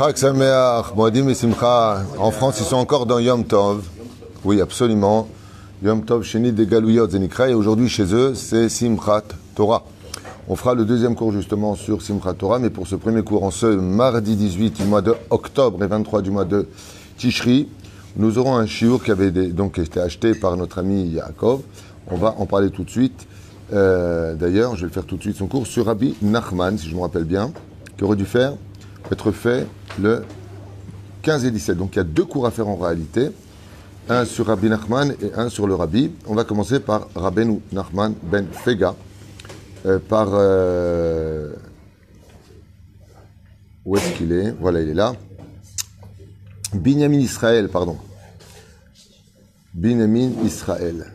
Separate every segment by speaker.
Speaker 1: Et. En France, ils sont encore dans Yom Tov. Oui, absolument. Yom Tov, Sheni de Galouyot Zenikra. Et aujourd'hui, chez eux, c'est Simchat Torah. On fera le deuxième cours justement sur Simchat Torah, mais pour ce premier cours, en ce mardi 18 du mois de octobre et 23 du mois de Tishri, nous aurons un shiur qui avait des- donc été acheté par notre ami Yaakov. On va en parler tout de suite. Euh, D'ailleurs, je vais le faire tout de suite son cours sur Rabbi Nachman, si je me rappelle bien, qui aurait dû faire, être fait le 15 et 17. Donc il y a deux cours à faire en réalité. Un sur Rabbi Nachman et un sur le Rabbi. On va commencer par Rabbeinu Nachman ben Fega. euh, par. euh, où est-ce qu'il est? Voilà, il est là. Binyamin Israël, pardon. Binyamin Israël.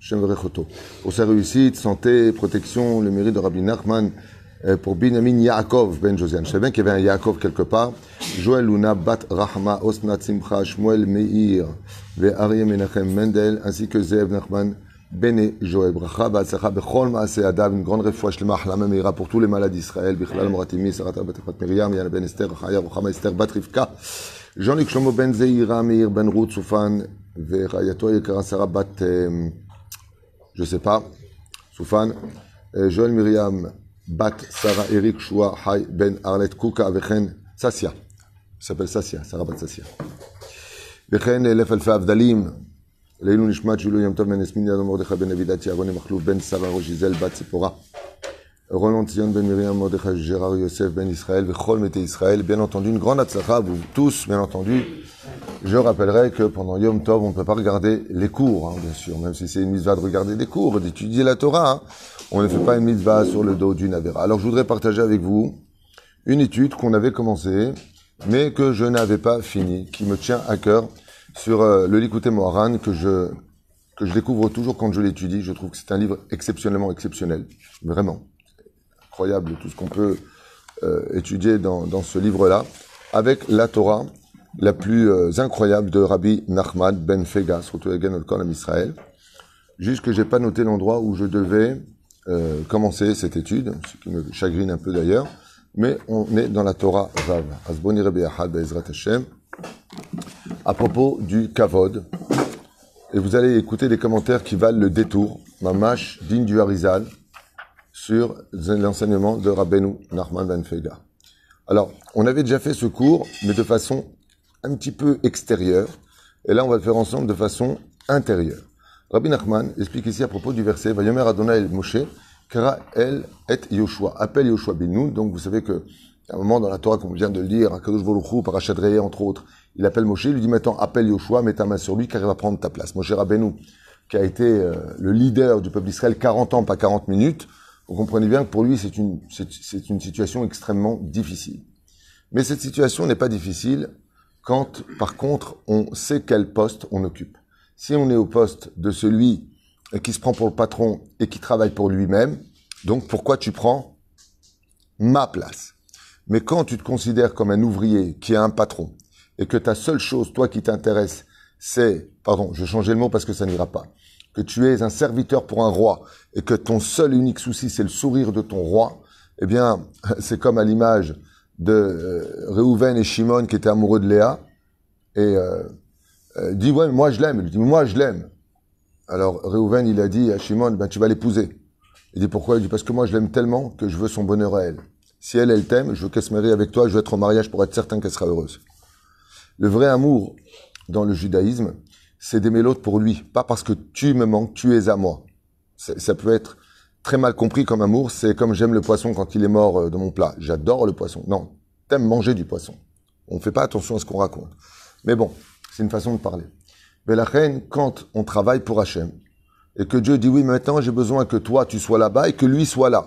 Speaker 1: Shem Verechoto. Pour sa réussite, santé, protection, le mérite de Rabbi Nachman pour Binyamin Yaakov ben Josiane. Je savais bien qu'il y avait un Yaakov quelque part. Joël Luna, Bat Rahma, Osnat Simcha, Shmuel Meir, ve Aryeh Menachem Mendel, ainsi que Zev Nachman Bene Joël. Bracha, Ba'atzacha, Bechol Maase Adav, une grande refouach Shlema, Hlama Meira pour tous les malades d'Israël, Bichlal Moratimi, Sarata Bat Bat Miriam, Yana Ben Esther, Chaya, Ruchama Esther, Bat Rivka, Jean-Luc Shlomo Ben Zeira, Meir Ben Ruth, Soufan, Verayato Yekara Sarah Bat, euh, je sais pas, Soufan, euh, Joël Myriam, Bat, Sarah, Eric, Shua, Hay, Ben, Arlet, Kuka, Vechen, Sassia. Il s'appelle Sassia, Sarah Bat Sassia. וכן אלף אלפי הבדלים, לעילוי נשמת שילוי יום טוב בן יסמין ידו מרדכי בן אבידת יערוני מכלוף בן שרה ראש זיזל בת ציפורה. רולנד ציון בן מרים מרדכי ג'רר יוסף בן ישראל וכל מתי ישראל. Bien entendu, une grande הצלחה, vous tous, bien entendu. Je rappellerai que pendant Yom Tov, on ne peut pas regarder les cours, hein, bien sûr, même si c'est une mitzvah de regarder des cours, d'étudier la Torah. hein. On ne fait pas une mitzvah sur le dos d'une avéra. Alors je voudrais partager avec vous une étude qu'on avait commencée, mais que je n'avais pas finie, qui me tient à cœur sur euh, le Likuté Moharan, que je, que je découvre toujours quand je l'étudie. Je trouve que c'est un livre exceptionnellement exceptionnel. Vraiment. Incroyable tout ce qu'on peut euh, étudier dans, ce livre-là, avec la Torah la plus euh, incroyable de Rabbi Nachman ben Fega, surtout Egan Olkon Israël. Juste que j'ai pas noté l'endroit où je devais euh, commencer cette étude, ce qui me chagrine un peu d'ailleurs. Mais on est dans la Torah Vav. Asboni Hashem. À propos du Kavod. Et vous allez écouter des commentaires qui valent le détour. Mamash, digne du Harizal, sur l'enseignement de Rabbeinu Nachman Ben Fega. Alors, on avait déjà fait ce cours, mais de façon un petit peu extérieure. Et là, on va le faire ensemble de façon intérieure. Rabbi Nachman explique ici à propos du verset Vayomer Adonai el Moshe, Kara el et Yoshua. Appelle Yoshua bin. Donc, vous savez que un moment dans la Torah qu'on vient de lire, Kadosh Parashat Re'eh, entre autres, il appelle Moshe, il lui dit maintenant appelle Yoshua, mets ta main sur lui car il va prendre ta place. Moshe Rabbeinu, qui a été euh, le leader du peuple d'Israël 40 ans, pas 40 minutes, vous comprenez bien que pour lui c'est une, c'est une situation extrêmement difficile. Mais cette situation n'est pas difficile quand, par contre, on sait quel poste on occupe. Si on est au poste de celui qui se prend pour le patron et qui travaille pour lui-même, donc pourquoi tu prends ma place? Mais quand tu te considères comme un ouvrier qui a un patron et que ta seule chose, toi qui t'intéresse, c'est, pardon, je changer le mot parce que ça n'ira pas, que tu es un serviteur pour un roi et que ton seul unique souci c'est le sourire de ton roi, eh bien, c'est comme à l'image de euh, Réhouven et Shimon qui étaient amoureux de Léa et euh, euh, dit ouais moi je l'aime. Il dit moi je l'aime. Alors Réhouven il a dit à Shimon ben tu vas l'épouser. Il dit pourquoi? Il dit parce que moi je l'aime tellement que je veux son bonheur à elle. Si elle elle t'aime je veux qu'elle se marie avec toi je veux être en mariage pour être certain qu'elle sera heureuse. Le vrai amour dans le judaïsme c'est d'aimer l'autre pour lui pas parce que tu me manques tu es à moi. Ça peut être très mal compris comme amour, c'est comme j'aime le poisson quand il est mort euh, de mon plat. J'adore le poisson. Non, t'aimes manger du poisson. On ne fait pas attention à ce qu'on raconte. Mais bon, c'est une façon de parler. Mais la reine, quand on travaille pour Hachem, et que Dieu dit oui, maintenant j'ai besoin que toi tu sois là-bas et que lui soit là.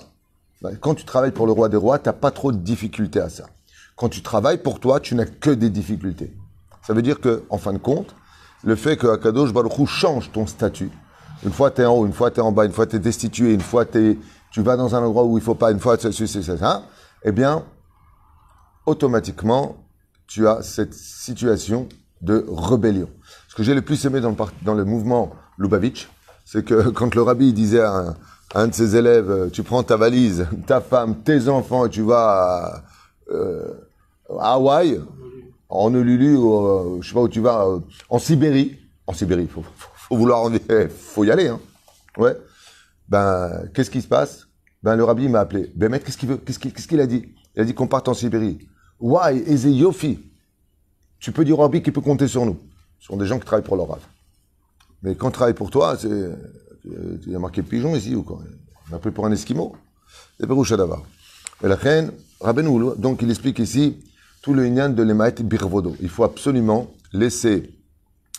Speaker 1: Ben, Quand tu travailles pour le roi des rois, t'as pas trop de difficultés à ça. Quand tu travailles pour toi, tu n'as que des difficultés. Ça veut dire que, en fin de compte, le fait que Akadosh change ton statut, une fois tu es en haut, une fois tu es en bas, une fois tu es destitué, une fois t'es- tu vas dans un endroit où il faut pas, une fois ceci, c'est ça, eh bien, automatiquement, tu as cette situation de rébellion. Ce que j'ai le plus aimé dans le, mouvement Lubavitch, c'est que quand le rabbi disait à un, de ses élèves, euh, tu prends ta valise, ta femme, tes enfants et tu vas à, euh, Hawaï, en Honolulu, ou, euh, je sais pas où tu vas, euh, en Sibérie. En Sibérie, faut, faut, vouloir, en- eh, faut y aller, hein. Ouais. Ben, qu'est-ce qui se passe? Ben, le rabbi m'a appelé. Ben, maître, qu'est-ce qu'il veut? Qu'est-ce qu'il a dit? Il a dit qu'on parte en Sibérie. Why is it yofi Tu peux dire au rabbi qu'il peut compter sur nous. Ce sont des gens qui travaillent pour leur rave. Mais quand on travaille pour toi, c'est, il y a marqué pigeon ici ou quoi? On m'a pris pour un esquimau. C'est Peroucha d'abord. Et la reine, Rabbeinu, donc il explique ici tout le inyan de l'emaït birvodo. Il faut absolument laisser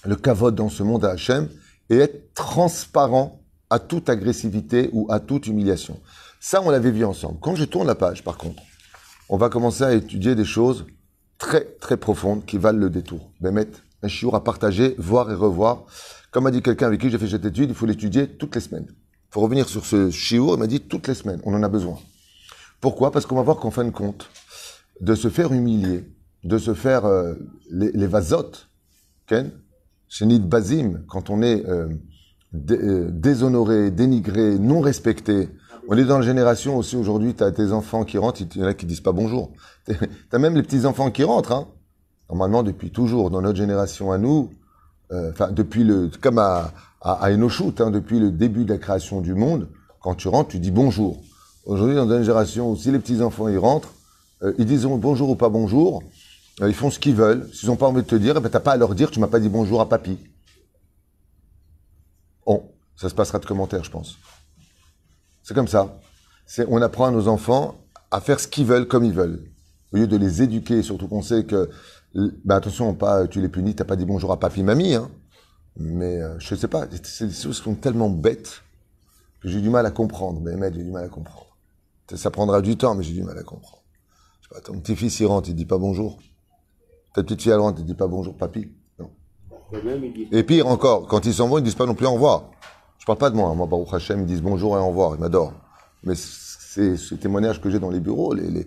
Speaker 1: le kavod dans ce monde à Hachem et être transparent à toute agressivité ou à toute humiliation. Ça, on l'avait vu ensemble. Quand je tourne la page, par contre, on va commencer à étudier des choses très, très profondes qui valent le détour. Bémet, un chiour à partager, voir et revoir. Comme a dit quelqu'un avec qui j'ai fait cette étude, il faut l'étudier toutes les semaines. Il faut revenir sur ce chiour, il m'a dit toutes les semaines, on en a besoin. Pourquoi? Parce qu'on va voir qu'en fin de compte, de se faire humilier, de se faire euh, les, les vasotes, Ken, Chénid Bazim, quand on est euh, euh, déshonoré, dénigré, non respecté. On est dans la génération aussi aujourd'hui, tu as tes enfants qui rentrent, il y en a qui disent pas bonjour. Tu as même les petits-enfants qui rentrent. Hein. Normalement, depuis toujours, dans notre génération à nous, euh, enfin depuis le, comme à, à, hein, depuis le début de la création du monde, quand tu rentres, tu dis bonjour. Aujourd'hui, dans une génération où si les petits-enfants ils rentrent, euh, ils disent bonjour ou pas bonjour, euh, ils font ce qu'ils veulent. S'ils n'ont pas envie de te dire, eh ben, t'as pas à leur dire, tu m'as pas dit bonjour à papy. Bon, ça se passera de commentaires, je pense. C'est comme ça. C'est, on apprend à nos enfants à faire ce qu'ils veulent comme ils veulent. Au lieu de les éduquer, surtout qu'on sait que, bah attention, pas, tu les punis, t'as pas dit bonjour à papy, mamie, hein. Mais, euh, je sais pas, c'est des choses qui sont tellement bêtes que j'ai du mal à comprendre. Mais, mais j'ai du mal à comprendre. Ça prendra du temps, mais j'ai du mal à comprendre. Je sais pas, ton petit-fils, il rentre, il dit pas bonjour. Ta petite fille, elle rentre, elle dit pas bonjour, papy. Non. Et pire encore, quand ils s'en vont, ils disent pas non plus au revoir. Parle pas de moi. hein. Moi, Baruch Hashem, ils disent bonjour et au revoir. Ils m'adorent. Mais c'est ce témoignage que j'ai dans les bureaux, les,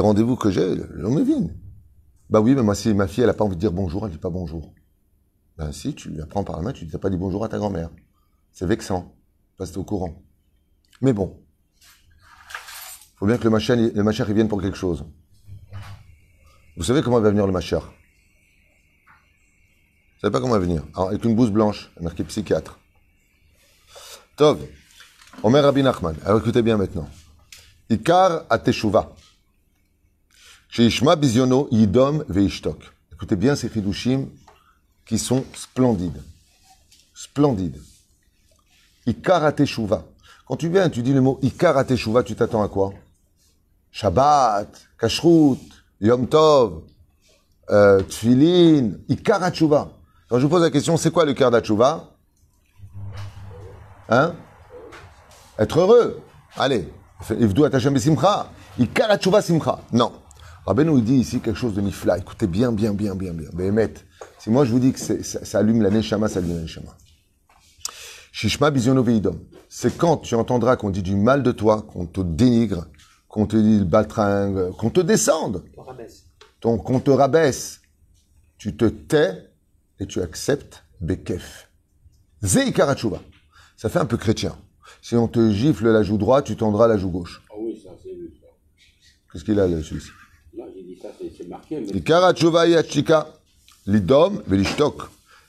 Speaker 1: rendez-vous que j'ai, l'on me vient. Bah oui, mais moi, si ma fille, elle a pas envie de dire bonjour, elle dit pas bonjour. Ben si, tu la prends par la main, tu dis, t'as pas dit bonjour à ta grand-mère. C'est vexant. T'es au courant. Mais bon. Faut bien que le machin, le il vienne pour quelque chose. Vous savez comment va venir le machin Vous savez pas comment il va venir? Alors, Avec une blouse blanche, marqué psychiatre. Tov. Omer Rabbi Nachman. Alors écoutez bien maintenant. Ikar ateshuva. Sheishma bizyono yidom veishtok. Écoutez bien ces chidushim qui sont splendides. Splendides. Ikar ateshuva. Quand tu viens, tu dis le mot Ikar ateshuva, tu t'attends à quoi? Shabbat, Kashrut, Yom Tov, euh, Tfilin, Ikar ateshuva. Quand je vous pose la question, c'est quoi le Ikar ateshuva Hein Être heureux. Allez. Ivdu atachem simcha. Ikar ateshuva simcha. Non. Rabbeinu il dit ici quelque chose de nifla. Écoutez bien, bien, bien, bien, bien. Béhémet. Si moi je vous dis que c'est- ça, ça allume la neshama, ça allume la neshama. Shishma bizyono veidom. C'est quand tu entendras qu'on dit du mal de toi, qu'on te dénigre, qu'on te dit le baltringue, qu'on te descende, ton- qu'on te rabaisse. Tu te tais et tu acceptes Bekef. Zeikar ateshuva. Ça fait un peu chrétien. Si on te gifle la joue droite, tu tendras la joue gauche.
Speaker 2: Ah oui, ça, c'est vu.
Speaker 1: Qu'est-ce qu'il a, là, celui-ci?
Speaker 2: Non, j'ai dit ça, c'est marqué. Mais...
Speaker 1: l'idom, velishtok,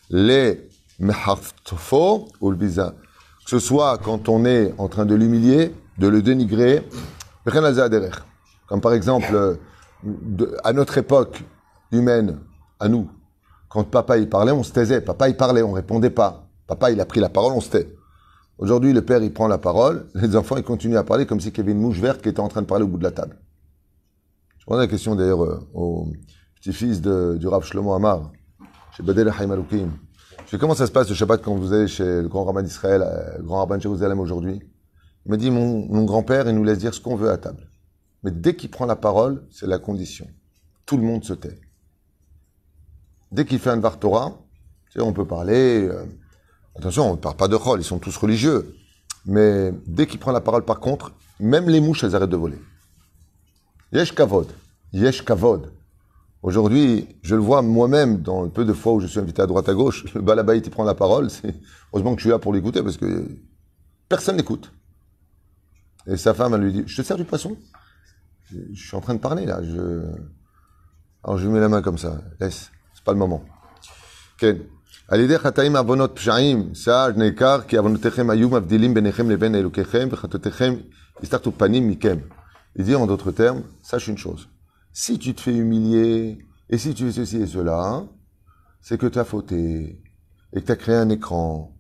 Speaker 1: le mehaftfo, ou le biza. Que ce soit quand on est en train de l'humilier, de le dénigrer, comme par exemple, à notre époque humaine, à nous, quand papa il parlait, on se taisait. Papa il parlait, on répondait pas. Papa il a pris la parole, on se tait. Aujourd'hui, le père il prend la parole, les enfants ils continuent à parler comme si il y avait une mouche verte qui était en train de parler au bout de la table. Je pose la question d'ailleurs euh, au petit-fils du Rav Shlomo Amar, chez Badel Haïm Aloukim. Je sais comment ça se passe le Shabbat quand vous allez chez le grand rabbin d'Israël, euh, le grand rabbin de Jérusalem aujourd'hui? Il m'a dit, mon, grand-père, il nous laisse dire ce qu'on veut à table. Mais dès qu'il prend la parole, c'est la condition. Tout le monde se tait. Dès qu'il fait un Dvar Torah, on peut parler, euh, attention, on ne parle pas de Chol, ils sont tous religieux. Mais dès qu'il prend la parole, par contre, même les mouches, elles arrêtent de voler. Yesh kavod. Yesh kavod. Aujourd'hui, je le vois moi-même dans le peu de fois où je suis invité à droite à gauche. Le balabaït, il prend la parole. Heureusement que je suis là pour l'écouter parce que personne n'écoute. Et sa femme, elle lui dit Je te sers du poisson? Je suis en train de parler là. Je... Alors je lui mets la main comme ça. Laisse, c'est pas le moment. כן. Il dit en d'autres termes, sache une chose. Si tu te fais humilier, et si tu fais ceci et cela, c'est que tu as fauté, et que tu as créé un écran.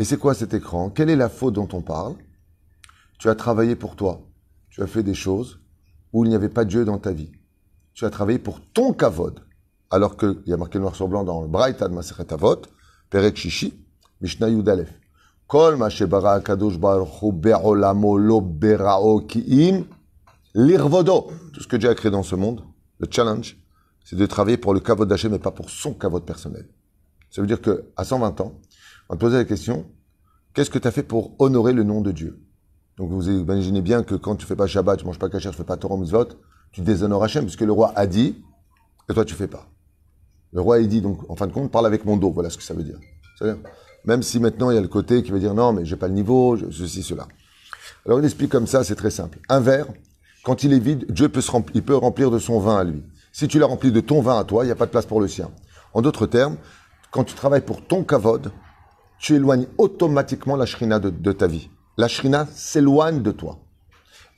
Speaker 1: Et c'est quoi cet écran? Quelle est la faute dont on parle? Tu as travaillé pour toi. Tu as fait des choses où il n'y avait pas Dieu dans ta vie. Tu as travaillé pour ton kavod. Alors qu'il y a marqué noir sur blanc dans le Braïta de Maseret Avot, Perek Shishi, Mishnah Yudalef. Kol ma shebara akadosh baruch hu be'olamo lo berao ki'im l'irvodo. Tout ce que Dieu a créé dans ce monde, le challenge, c'est de travailler pour le kavod d'Hachem mais pas pour son kavod personnel. Ça veut dire que à 120 ans, on te poser la question, qu'est-ce que tu as fait pour honorer le nom de Dieu? Donc vous imaginez bien que quand tu fais pas Shabbat, tu manges pas kasher, tu fais pas Torah mitzvot, tu déshonores Hachem, puisque le roi a dit, et toi tu fais pas. Le roi, il dit, donc, en fin de compte, parle avec mon dos. Voilà ce que ça veut dire. Même si maintenant il y a le côté qui veut dire, non, mais j'ai pas le niveau, ceci, cela. Alors il explique comme ça, c'est très simple. Un verre, quand il est vide, Dieu peut, se remplir, il peut remplir de son vin à lui. Si tu l'as rempli de ton vin à toi, il n'y a pas de place pour le sien. En d'autres termes, quand tu travailles pour ton kavod, tu éloignes automatiquement la shrina de, de ta vie. La shrina s'éloigne de toi.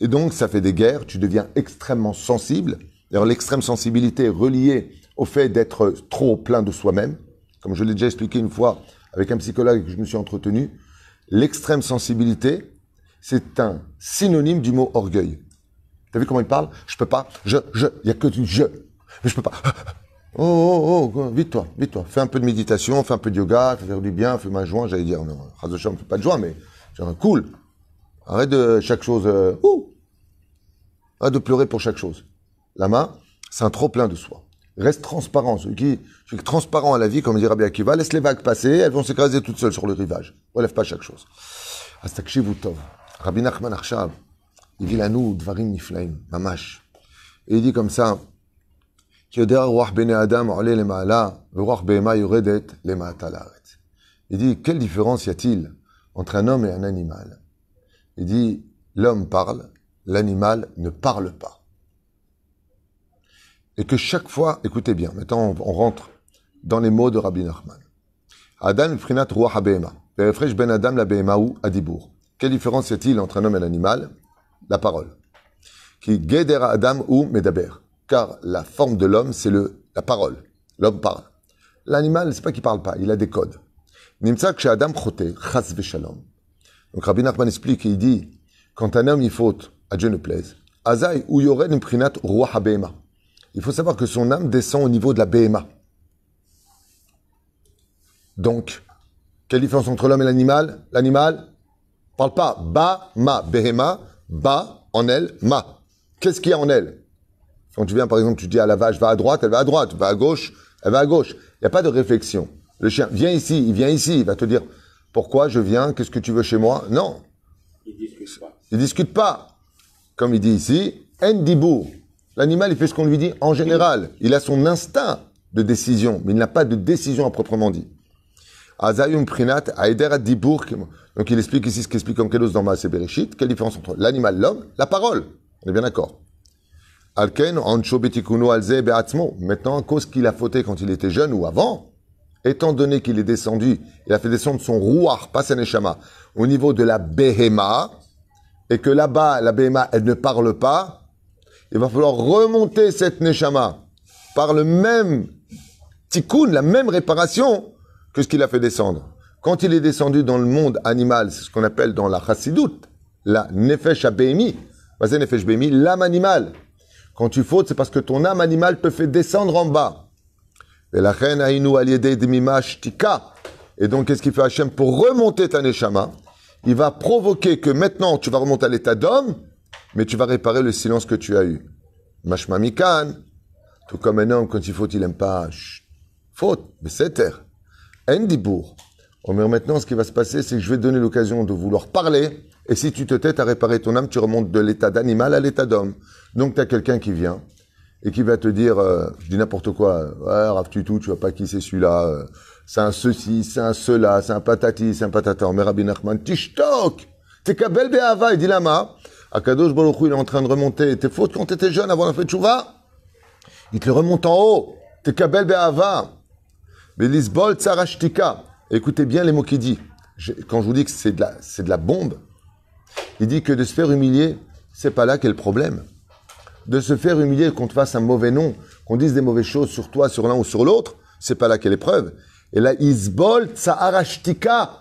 Speaker 1: Et donc, ça fait des guerres, tu deviens extrêmement sensible. D'ailleurs, l'extrême sensibilité est reliée au fait d'être trop plein de soi-même. Comme je l'ai déjà expliqué une fois avec un psychologue que je me suis entretenu, l'extrême sensibilité, c'est un synonyme du mot orgueil. T'as vu comment il parle? Je peux pas, je, je, il y a que du je. Mais je peux pas. Oh, oh, oh, vite toi, vite toi. Fais un peu de méditation, fais un peu de yoga, fais du bien, fais un joint, j'allais dire, non, Hashem, fais pas de joint, mais genre cool. Arrête de chaque chose, euh, ouh. Arrête de pleurer pour chaque chose. La main, c'est un trop plein de soi. Reste transparent. Celui qui, est transparent à la vie, comme dit Rabbi Akiva, laisse les vagues passer, elles vont s'écraser toutes seules sur le rivage. Relève pas chaque chose. Astakshivu. Rabbi Nachman Arshav, il dit nous, dvarim niflaim, mamash. Et il dit comme ça, il dit, quelle différence y a-t-il entre un homme et un animal? Il dit, l'homme parle, l'animal ne parle pas. Et que chaque fois, écoutez bien, maintenant on, on rentre dans les mots de Rabbi Nachman. Adam prinat roi habema. Perefresh ben Adam la behema ou adibour. Quelle différence y a-t-il entre un homme et un animal La parole. Qui geder Adam ou medaber. Car la forme de l'homme, c'est le la parole. L'homme parle. L'animal, c'est pas qu'il parle pas, il a des codes. Nimsa Adam chote, chas veshalom. Donc Rabbi Nachman explique et il dit, quand un homme il faute, à Dieu ne plaise, Azaï ou yored imprinat roi habema. Il faut savoir que son âme descend au niveau de la BMA. Donc, quelle différence entre l'homme et l'animal? L'animal parle pas. Ba, ma, behema, ba, en elle, ma. Qu'est-ce qu'il y a en elle? Quand tu viens, par exemple, tu dis à la vache, va à droite, elle va à droite, va à gauche, elle va à gauche. Il n'y a pas de réflexion. Le chien, viens ici, il vient ici, il va te dire, pourquoi je viens, qu'est-ce que tu veux chez moi? Non,
Speaker 2: Ils discutent pas.
Speaker 1: il discute pas. Comme il dit ici, Ndibou. L'animal, il fait ce qu'on lui dit en général. Il a son instinct de décision, mais il n'a pas de décision à proprement dit. Azayum Prinat, Aider Adibour. Donc il explique ici ce qu'explique comme Kelos dans Maaseh Bereshit. Quelle différence entre l'animal, l'homme, la parole On est bien d'accord. Alken, Ancho Betikunu Alze. Maintenant, à cause qu'il a fauté quand il était jeune ou avant, étant donné qu'il est descendu, il a fait descendre son rouar, pas au niveau de la Behema, et que là-bas, la Behema, elle ne parle pas, il va falloir remonter cette neshama par le même tikkun, la même réparation que ce qu'il a fait descendre. Quand il est descendu dans le monde animal, c'est ce qu'on appelle dans la chassidout, la nefesh abémi, nefesh l'âme animale. Quand tu fautes, c'est parce que ton âme animale te fait descendre en bas. Et la reine Aïnou Aliede Shtika. Et donc, qu'est-ce qu'il fait Hachem pour remonter ta neshama? Il va provoquer que maintenant tu vas remonter à l'état d'homme, mais tu vas réparer le silence que tu as eu. Mashma Mikan, tout comme un homme, quand il faut, il aime pas. Faute, mais c'est terre. Endibourg. Oh, mais maintenant, ce qui va se passer, c'est que je vais te donner l'occasion de vouloir parler. Et si tu te têtes à réparer ton âme, tu remontes de l'état d'animal à l'état d'homme. Donc, tu as quelqu'un qui vient et qui va te dire, euh, je dis n'importe quoi, ouais, Rav Tutu, tu vois pas qui c'est celui-là, euh, c'est un ceci, c'est un cela, c'est un patati, c'est un patata. Mais Rabbi Nachman, tishtok, t'es kabel be'ava, il dit lama. Akadosh Baruch il est en train de remonter tes fautes quand t'étais jeune avant la fête chouva. Il te le remonte en haut. Te kabel be'ava. Belisbol tsarashtika. Écoutez bien les mots qu'il dit. Quand je vous dis que c'est de, la, de bombe, il dit que de se faire humilier, c'est pas là qu'est le problème. De se faire humilier, qu'on te fasse un mauvais nom, qu'on dise des mauvaises choses sur toi, sur l'un ou sur l'autre, c'est pas là qu'est l'épreuve. Et là, isbol tsarashtika.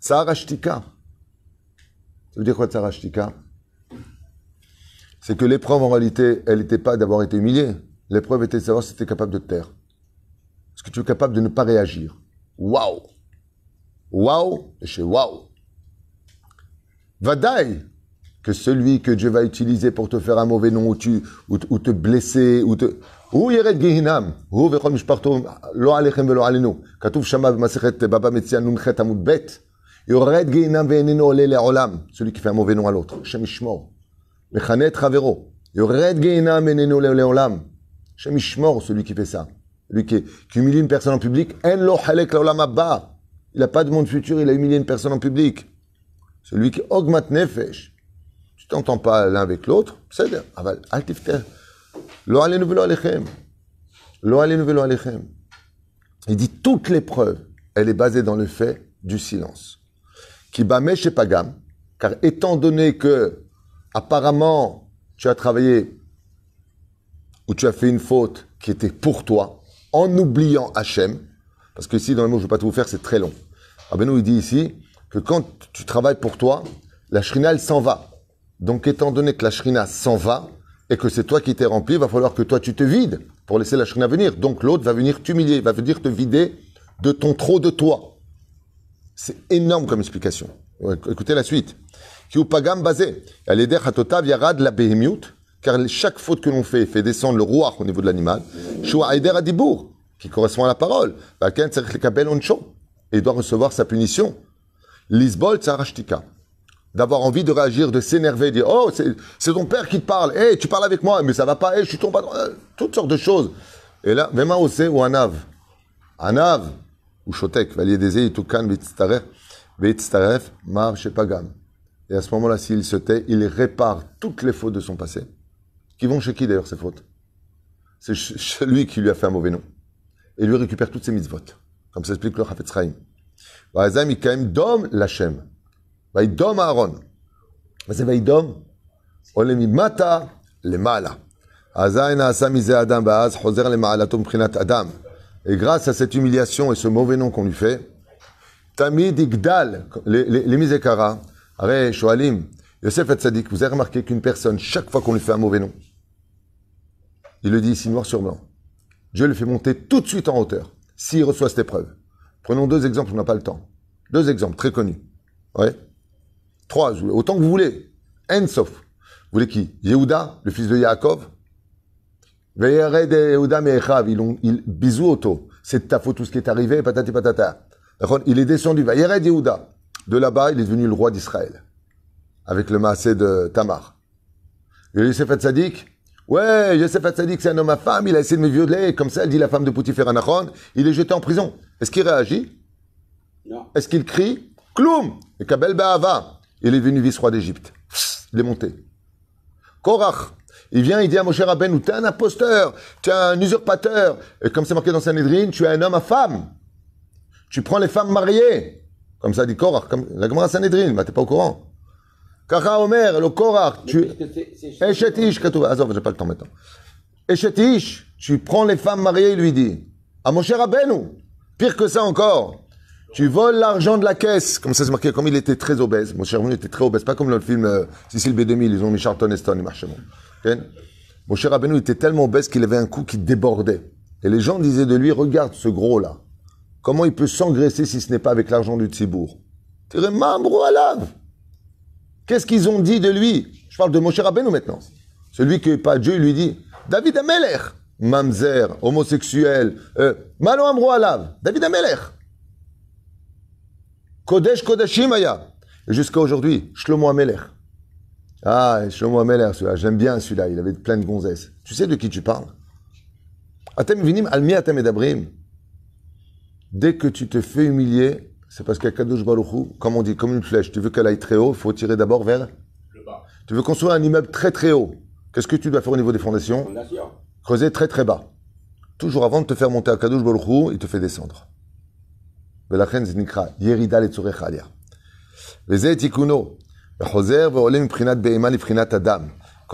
Speaker 1: Tsarashtika. Ça veut dire quoi Tsarashtika C'est que l'épreuve, en réalité, elle n'était pas d'avoir été humilié. L'épreuve était de savoir si tu es capable de te taire. Est-ce que tu es capable de ne pas réagir? Waouh Waouh Et chez waouh Vadaï que celui que Dieu va utiliser pour te faire un mauvais nom ou, tu, ou, ou te blesser ou te ou Yered Gehinam, ou lo alechem velo alenu. Katuv Shama, Masechet Baba Metzian, Nunchet Amud Bet. Celui qui fait un mauvais nom à l'autre. Shem Ishmor. Mechanet Ravero. Yored Geinam Veneno Leolam. Shem Ishmor, celui qui fait ça. Celui qui, qui humilie une personne en public. En lo halek leolam abba. Il n'a pas de monde futur, il a humilié une personne en public. Celui qui augmente nefesh. Tu t'entends pas l'un avec l'autre. C'est aval. Ah, bah, Altifter. Lo alenu velo alechem. Lo alenu velo alechem. Il dit toute l'épreuve, elle est basée dans le fait du silence. Qui chez Pagam, car étant donné que, apparemment, tu as travaillé ou tu as fait une faute qui était pour toi, en oubliant Hachem, parce que ici, dans le mot, je ne vais pas tout vous faire, c'est très long. Rabbeinu, il dit ici que quand tu travailles pour toi, la shrina, elle s'en va. Donc, étant donné que la shrina s'en va, et que c'est toi qui t'es rempli, il va falloir que toi, tu te vides pour laisser la shrina venir. Donc, l'autre va venir t'humilier, il va venir te vider de ton trop de toi. C'est énorme comme explication. Écoutez la suite. Qui ou pagam basé. Yarad la. Car chaque faute que l'on fait fait descendre le roi au niveau de l'animal. Shua aider adibour. Qui correspond à la parole. Et doit recevoir sa punition. Lisbol tsarashtika. D'avoir envie de réagir, de s'énerver, dire Oh, c'est ton père qui te parle. Hé, tu parles avec moi, mais ça va pas. Hé, je suis ton patron. Euh, Toutes sortes de choses. Et là, Vema ose ou anav. Anav ou shotek, mar shepagam. Et à ce moment-là, s'il se tait, il répare toutes les fautes de son passé. Qui vont chez qui d'ailleurs ces fautes? C'est celui qui lui a fait un mauvais nom. Et lui récupère toutes ses mitzvot. Comme s'explique ça explique le Hafetz Chaim. Vaizam dom lachem. Vaidom Aaron. Vaize vaidom. Olemi mata le mala. Azain asamize adam baaz hozer le maalatum prinat adam. Et grâce à cette humiliation et ce mauvais nom qu'on lui fait, Tamid Igdal, les, les, les Shoalim, Yosef Hatzadik, vous avez remarqué qu'une personne, chaque fois qu'on lui fait un mauvais nom, il le dit ici noir sur blanc. Dieu le fait monter tout de suite en hauteur, s'il reçoit cette épreuve. Prenons deux exemples, on n'a pas le temps. Deux exemples très connus. Ouais. Trois, autant que vous voulez. Ensof. Vous voulez qui? Yehuda, le fils de Yaakov? Veyered Yehuda Me'echav, ils ont, ils, bisous auto. C'est ta faute tout ce qui est arrivé, patati patata. Il est descendu, Veyered Yehuda. De là-bas, il est devenu le roi d'Israël. Avec le massé de Tamar. Et Yosef Hatzadik, ouais, Yosef Hatzadik, c'est un homme à femme, il a essayé de me violer, comme ça, elle dit la femme de Poutifar Anachon, il est jeté en prison. Est-ce qu'il réagit?
Speaker 2: Non.
Speaker 1: est-ce qu'il crie? Kloum Et Kabel Ba'ava. Il est devenu vice-roi d'Égypte. Il est monté. Korach. Il vient, il dit à Moshe Rabbeinu, t'es un imposteur, tu es un usurpateur. Et comme c'est marqué dans Sanhedrin, tu es un homme à femme. Tu prends les femmes mariées. Comme ça dit Korach, comme la Gemara Sanhedrin, mais t'es pas au courant. Kara Omer, le Korach, tu... Eshet Ish. Azov, j'ai pas le temps maintenant. Eshet Ish, tu prends les femmes mariées, il lui dit. À Moshe Rabbeinu. Pire que ça encore. Tu voles l'argent de la caisse. Comme ça c'est marqué, comme il était très obèse. Moshe Rabbeinu était très obèse. Pas comme dans le film euh, Cécile B2000, ils ont mis Charlton Heston, il marchait bon. Ok Moshe Rabbeinu était tellement obèse qu'il avait un cou qui débordait. Et les gens disaient de lui, regarde ce gros-là. Comment il peut s'engraisser si ce n'est pas avec l'argent du alav. Qu'est-ce qu'ils ont dit de lui? Je parle de Moshe Rabbeinu maintenant. Celui que pas Dieu lui dit David Ameler, mamzer, homosexuel, euh, malo amro alav, David Ameler. Kodesh Kodashim aya. Jusqu'à aujourd'hui, Shlomo Ameler. Ah, Shlomo Ameler, celui-là, j'aime bien celui-là, il avait plein de gonzesses. Tu sais de qui tu parles? Atem vinim, almi atem edabrim. Dès que tu te fais humilier, c'est parce qu'Akadosh Baruchou, comme on dit, comme une flèche, tu veux qu'elle aille très haut, il faut tirer d'abord vers
Speaker 3: le bas.
Speaker 1: Tu veux construire un immeuble très très haut. Qu'est-ce que tu dois faire au niveau des fondations? Creuser très très bas. Toujours avant de te faire monter à Kadosh Baruchou, il te fait descendre. Quand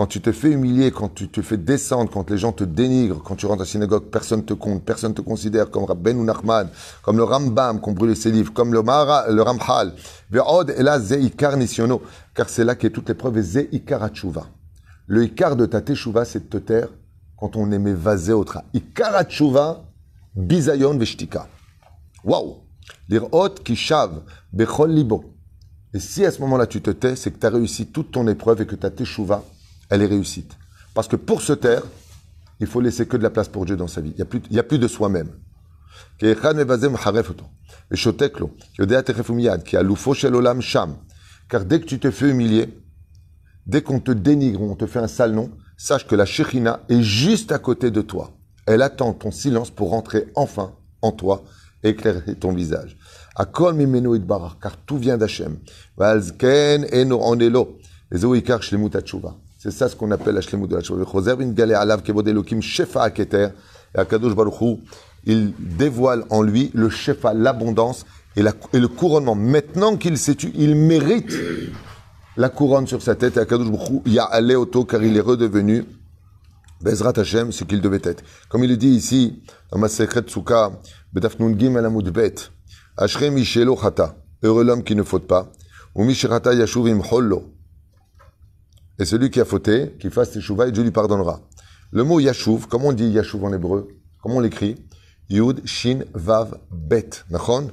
Speaker 1: tu te fais humilier, quand tu te fais descendre, quand les gens te dénigrent, quand tu rentres à la synagogue, personne te compte, personne te considère comme Rabben ou Nachman, comme le Rambam, qu'on brûle ses livres, comme le, Mara, le Ramhal. Car c'est là qu'est toute l'épreuve, Zeikar Le Ikar de ta Teshuvah, c'est de te taire quand on aimait vasé autre. Ikar Hatshuva, Bizayon Veshtika. Waouh! L'irot qui chave, Bechol Libo. Et si à ce moment-là tu te tais, c'est que tu as réussi toute ton épreuve et que ta teshuva, elle est réussite. Parce que pour se taire, il faut laisser que de la place pour Dieu dans sa vie. Il n'y a, plus, a plus de soi-même. Car dès que tu te fais humilier, dès qu'on te dénigre, on te fait un sale nom, sache que la Shekhinah est juste à côté de toi. Elle attend ton silence pour rentrer enfin en toi et éclairer ton visage. À Akol mimenu itbarach, car tout vient d'Hachem. Valzken eno onelo. Les oikar shlemut atshuva. C'est ça ce qu'on appelle la shlemut de la tshuva. Choser bin galé alav kebod elokim shefa aketer. Et Akadosh Baruchou, il dévoile en lui le shefa, l'abondance et, la, et le couronnement. Maintenant qu'il s'est tu, il mérite la couronne sur sa tête. Et Akadosh baruch hu, Baruchou, ya'ale oto, car il est redevenu Bezrat Hashem, ce qu'il devait être. Comme il le dit ici, dans ma secrète Souka, Bedafnun Gim al Bet. Ashrei Mishelo Chata, heureux l'homme qui ne faute pas, ou Mishirata Yashuv im Hollo. Et celui qui a fauté, qui fasse teshuva, et Dieu lui pardonnera. Le mot Yashuv, comment on dit Yashuv en hébreu? Comment on l'écrit? Yud, Shin, Vav, Bet. Nachon?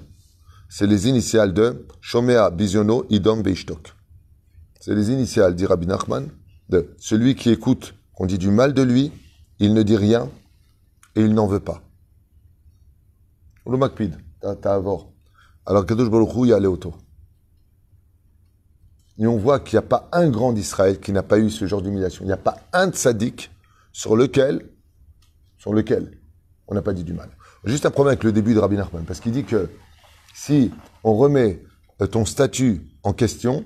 Speaker 1: C'est les initiales de Shomea, Biziono, Idom, Beishtok. C'est les initiales, dit Rabbi Nachman, de celui qui écoute qu'on dit du mal de lui, il ne dit rien et il n'en veut pas. Alors Kadosh Baruch Hu, il y a Léoto. Et on voit qu'il n'y a pas un grand d'Israël qui n'a pas eu ce genre d'humiliation. Il n'y a pas un tzaddik sur lequel, sur lequel on n'a pas dit du mal. Juste un problème avec le début de Rabbi Nachman, parce qu'il dit que si on remet euh, ton statut en question,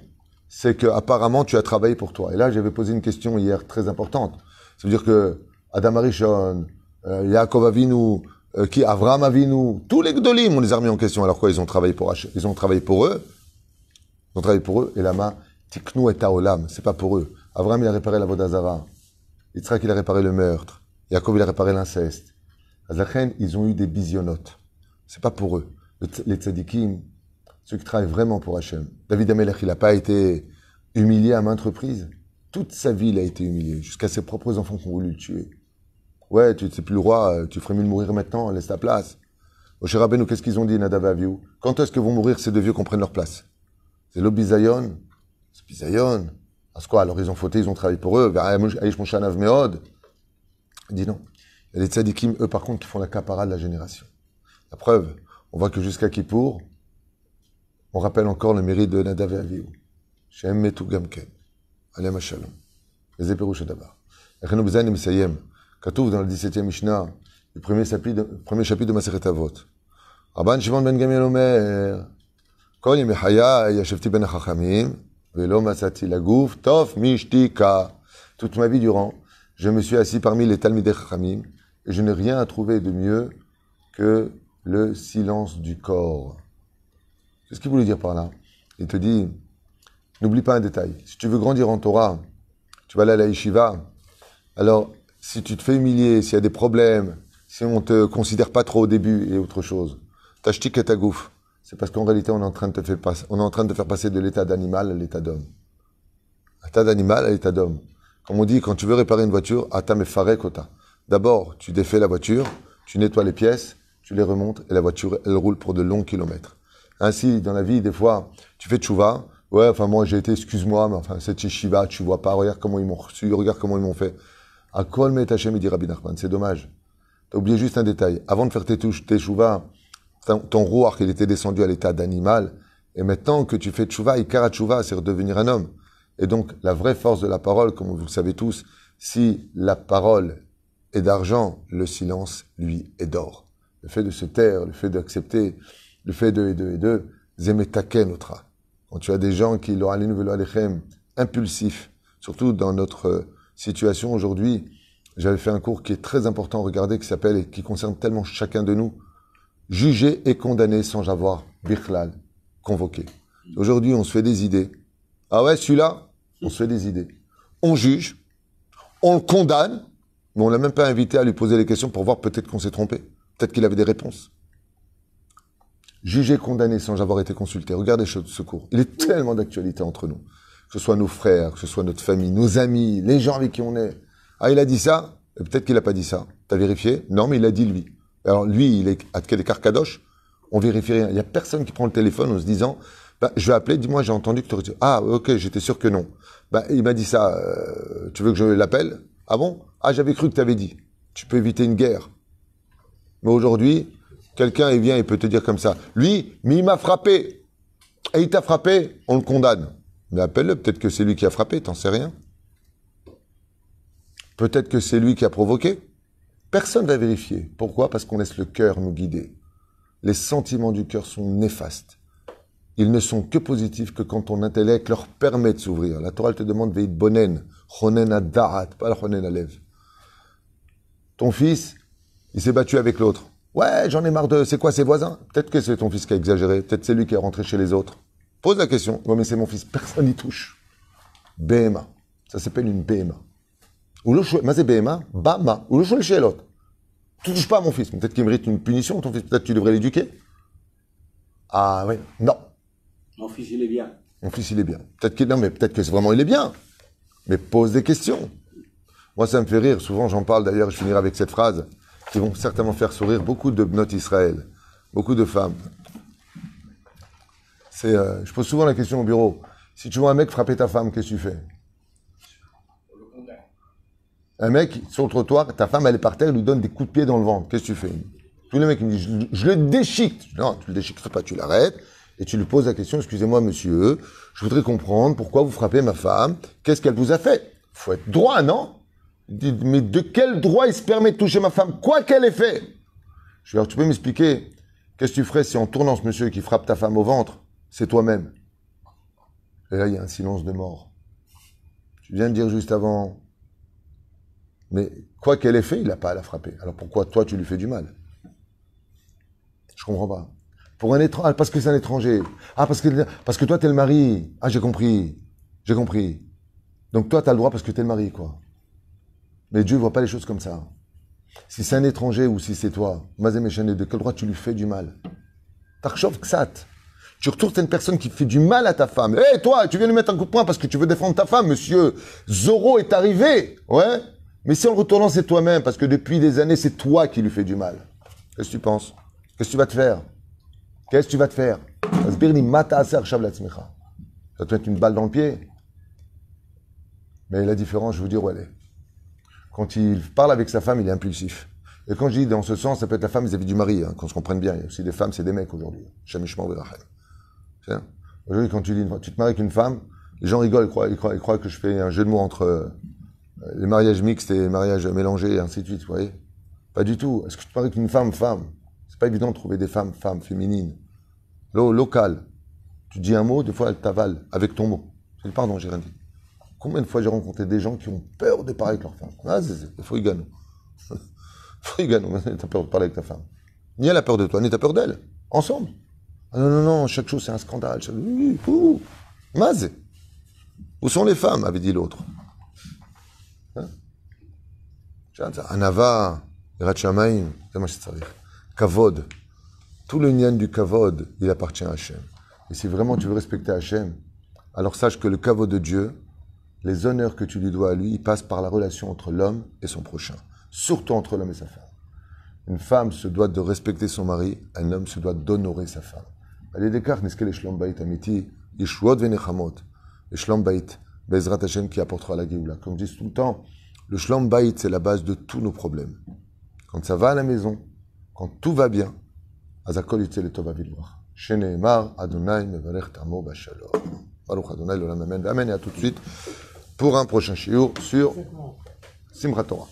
Speaker 1: c'est que apparemment tu as travaillé pour toi. Et là, j'avais posé une question hier très importante. Ça veut dire que Adam Arishon, euh, Yaakov Avinu, euh, qui Avram Avinu, tous les Gdolim, on les a en question. Alors quoi Ils ont travaillé pour Hach- ils ont travaillé pour eux. Ils ont travaillé pour eux. Et là-bas, Tiknu et Taolam, c'est pas pour eux. Avram, il a réparé la Vodazara. Yitzhak, il a réparé le meurtre. Yaakov, il a réparé l'inceste. Azachen, ils ont eu des bisionotes. C'est pas pour eux. Les tzadikim, ceux qui travaillent vraiment pour Hachem. David Amelech, il n'a pas été humilié à maintes reprises. Toute sa vie, il a été humilié, jusqu'à ses propres enfants qui ont voulu le tuer. Ouais, tu n'es plus le roi, euh, tu ferais mieux de mourir maintenant, laisse ta place. Au Rabbeinu, qu'est-ce qu'ils ont dit, Nadav et Avihu Quand est-ce que vont mourir ces deux vieux qu'on prenne leur place? C'est l'Obizayon. C'est Bizayon. À ce quoi Alors ils ont fauté, ils ont travaillé pour eux. Il dit non. Il y a les tzadikim, eux par contre, qui font la capara de la génération. La preuve, on voit que jusqu'à Kippour, on rappelle encore le mérite de Nadav et Avihu. Shem metu gamken. Alem Hashalom. Les éperouches d'abord. Katouf dans le 17e Mishnah, le premier chapitre, premier chapitre de Maseret Avot. Rabban Shimon ben Gamiel Omer, Kol Yemechaya, Yashevti ben Chachamim, Velo Masati Lagouf, Tof Mishtika. Toute ma vie durant, je me suis assis parmi les Talmidei Chachamim, et je n'ai rien à trouver de mieux que le silence du corps. Qu'est-ce qu'il voulait dire par là? Il te dit, n'oublie pas un détail. Si tu veux grandir en Torah, tu vas aller à la yeshiva, alors si tu te fais humilier, s'il y a des problèmes, si on te considère pas trop au début et autre chose, tachtik et ta gouffre. C'est parce qu'en réalité, on est en train de te faire passer, on est en train de te faire passer de l'état d'animal à l'état d'homme. L'état d'animal à l'état d'homme. Comme on dit, quand tu veux réparer une voiture, kota. D'abord, tu défais la voiture, tu nettoies les pièces, tu les remontes et la voiture, elle roule pour de longs kilomètres. Ainsi, dans la vie, des fois, tu fais tchouva. Ouais, enfin, moi, j'ai été, excuse-moi, mais enfin, cette yeshiva, tu vois pas, regarde comment ils m'ont reçu, regarde comment ils m'ont fait. À kol Hashem, il dit Rabbi Nachman, c'est dommage. T'as oublié juste un détail. Avant de faire tes touches, tes tchouva, ton, ton roi, il était descendu à l'état d'animal. Et maintenant que tu fais tchouva, ikara tchouva, c'est redevenir un homme. Et donc, la vraie force de la parole, comme vous le savez tous, si la parole est d'argent, le silence, lui, est d'or. Le fait de se taire, le fait d'accepter, le fait de, et de, et de, zemetaken. Quand tu as des gens qui, leur alénu velo alechem, impulsifs, surtout dans notre situation aujourd'hui. J'avais fait un cours qui est très important, regardez, qui s'appelle et qui concerne tellement chacun de nous. Juger et condamner sans avoir, bichlal, convoqué. Aujourd'hui, on se fait des idées. Ah ouais, celui-là, on se fait des idées. On juge, on le condamne, mais on l'a même pas invité à lui poser les questions pour voir peut-être qu'on s'est trompé. Peut-être qu'il avait des réponses. Juger, condamner sans avoir été consulté. Regardez ce cours. Il est tellement d'actualité entre nous. Que ce soit nos frères, que ce soit notre famille, nos amis, les gens avec qui on est. Ah, il a dit ça Peut-être qu'il n'a pas dit ça. T'as vérifié? Non, mais il a dit lui. Alors lui, il est à quel carcadoche On vérifie rien. Il n'y a personne qui prend le téléphone en se disant bah, je vais appeler, dis-moi, j'ai entendu que tu aurais dit. Ah, ok, j'étais sûr que non. Bah, il m'a dit ça. Euh, tu veux que je l'appelle? Ah bon? Ah, j'avais cru que tu avais dit. Tu peux éviter une guerre. Mais aujourd'hui, quelqu'un il vient et peut te dire comme ça. Lui, mais il m'a frappé. Et il t'a frappé, on le condamne. Mais appelle-le, peut-être que c'est lui qui a frappé, t'en sais rien. Peut-être que c'est lui qui a provoqué. Personne ne va vérifier. Pourquoi? Parce qu'on laisse le cœur nous guider. Les sentiments du cœur sont néfastes. Ils ne sont que positifs que quand ton intellect leur permet de s'ouvrir. La Torah te demande veit bonen, chonen da'at, pas chonen alev. Ton fils, il s'est battu avec l'autre. Ouais, j'en ai marre de. C'est quoi ses voisins? Peut-être que c'est ton fils qui a exagéré. Peut-être c'est lui qui est rentré chez les autres. Pose la question. Ouais, mais c'est mon fils. Personne n'y touche. BMA. Ça s'appelle une BMA. Ou le c'est BMA. Bama. Ou le choix chez l'autre. Tu touches pas à mon fils. Peut-être qu'il mérite une punition, ton fils. Peut-être que tu devrais l'éduquer. Ah oui. Non.
Speaker 2: Mon fils, il est bien.
Speaker 1: Mon fils, il est bien. Peut-être que, non, mais peut-être que c'est vraiment, il est bien. Mais pose des questions. Moi, ça me fait rire. Souvent, j'en parle d'ailleurs. Je finirai avec cette phrase qui vont certainement faire sourire beaucoup de notes Israël, beaucoup de femmes. C'est, euh, je pose souvent la question au bureau. Si tu vois un mec frapper ta femme, qu'est-ce que tu fais? Un mec sur le trottoir, ta femme elle est par terre, il lui donne des coups de pied dans le ventre. Qu'est-ce que tu fais? Tous les mecs me disent je, le déchique. Non, tu le déchiques pas, tu l'arrêtes et tu lui poses la question excusez-moi monsieur, je voudrais comprendre pourquoi vous frappez ma femme. Qu'est-ce qu'elle vous a fait? Faut être droit, non? Mais de quel droit il se permet de toucher ma femme, quoi qu'elle ait fait? Je lui dis, tu peux m'expliquer Qu'est-ce que tu ferais si en tournant ce monsieur qui frappe ta femme au ventre, c'est toi-même Et là, il y a un silence de mort. Tu viens de dire juste avant, mais quoi qu'elle ait fait, il n'a pas à la frapper. Alors pourquoi toi, tu lui fais du mal? Je comprends pas. Pour un étranger, ah, parce que c'est un étranger. Ah, parce que, parce que toi, le mari. Ah, j'ai compris. J'ai compris. Donc toi, t'as le droit parce que t'es le mari, quoi. Mais Dieu ne voit pas les choses comme ça. Si c'est un étranger ou si c'est toi, Mazemeshane, de quel droit tu lui fais du mal? Tarchov Ksat. Tu retournes une personne qui fait du mal à ta femme. Hé, toi, tu viens lui mettre un coup de poing parce que tu veux défendre ta femme, monsieur. Zoro est arrivé. Ouais. Mais si en le retournant, c'est toi-même, parce que depuis des années, c'est toi qui lui fais du mal. Qu'est-ce que tu penses? Qu'est-ce que tu vas te faire? Qu'est-ce que tu vas te faire? Ça te mettre une balle dans le pied. Mais la différence, je vous dire où elle est. Quand il parle avec sa femme, il est impulsif. Et quand je dis dans ce sens, ça peut être la femme vis-à-vis du mari, hein, qu'on se comprenne bien. Il y a aussi des femmes, c'est des mecs aujourd'hui. Chamichement Aujourd'hui, quand tu, dis, te maries avec une femme, les gens rigolent, ils croient, que je fais un jeu de mots entre euh, les mariages mixtes et les mariages mélangés, et ainsi de suite, vous voyez Pas du tout. Est-ce que tu te maries avec une femme, femme? C'est pas évident de trouver des femmes, femmes, féminines. local. Tu dis un mot, des fois, elle t'avale avec ton mot. C'est pardon, j'ai rien dit. Combien de fois j'ai rencontré des gens qui ont peur de parler avec leur femme? Ah, c'est frigano. frigano, t'as peur de parler avec ta femme. Ni elle a peur de toi, ni t'as peur d'elle. Ensemble. Ah non, non, non, chaque chose c'est un scandale. Où sont les femmes avait dit l'autre. Hein Anava, Irachamaim, Kavod. Tout le nyan du Kavod, il appartient à Hachem. Et si vraiment tu veux respecter Hachem, alors sache que le Kavod de Dieu, les honneurs que tu lui dois à lui, ils passent par la relation entre l'homme et son prochain, surtout entre l'homme et sa femme. Une femme se doit de respecter son mari, un homme se doit d'honorer sa femme. Les shlambait amiti, yeshuot venechamot, les shlambait, Bezrat Hashem qui apportera la Géoula. Comme je dis tout le temps, le c'est la base de tous nos problèmes. Quand ça va à la maison, quand tout va bien, Azakol le tova villoir. Mar, Adonai, mevarech tamo bashalom. Baruch Adonai, l'olam amen. Amen, et à tout de suite pour un prochain shiur sur Simchat Torah.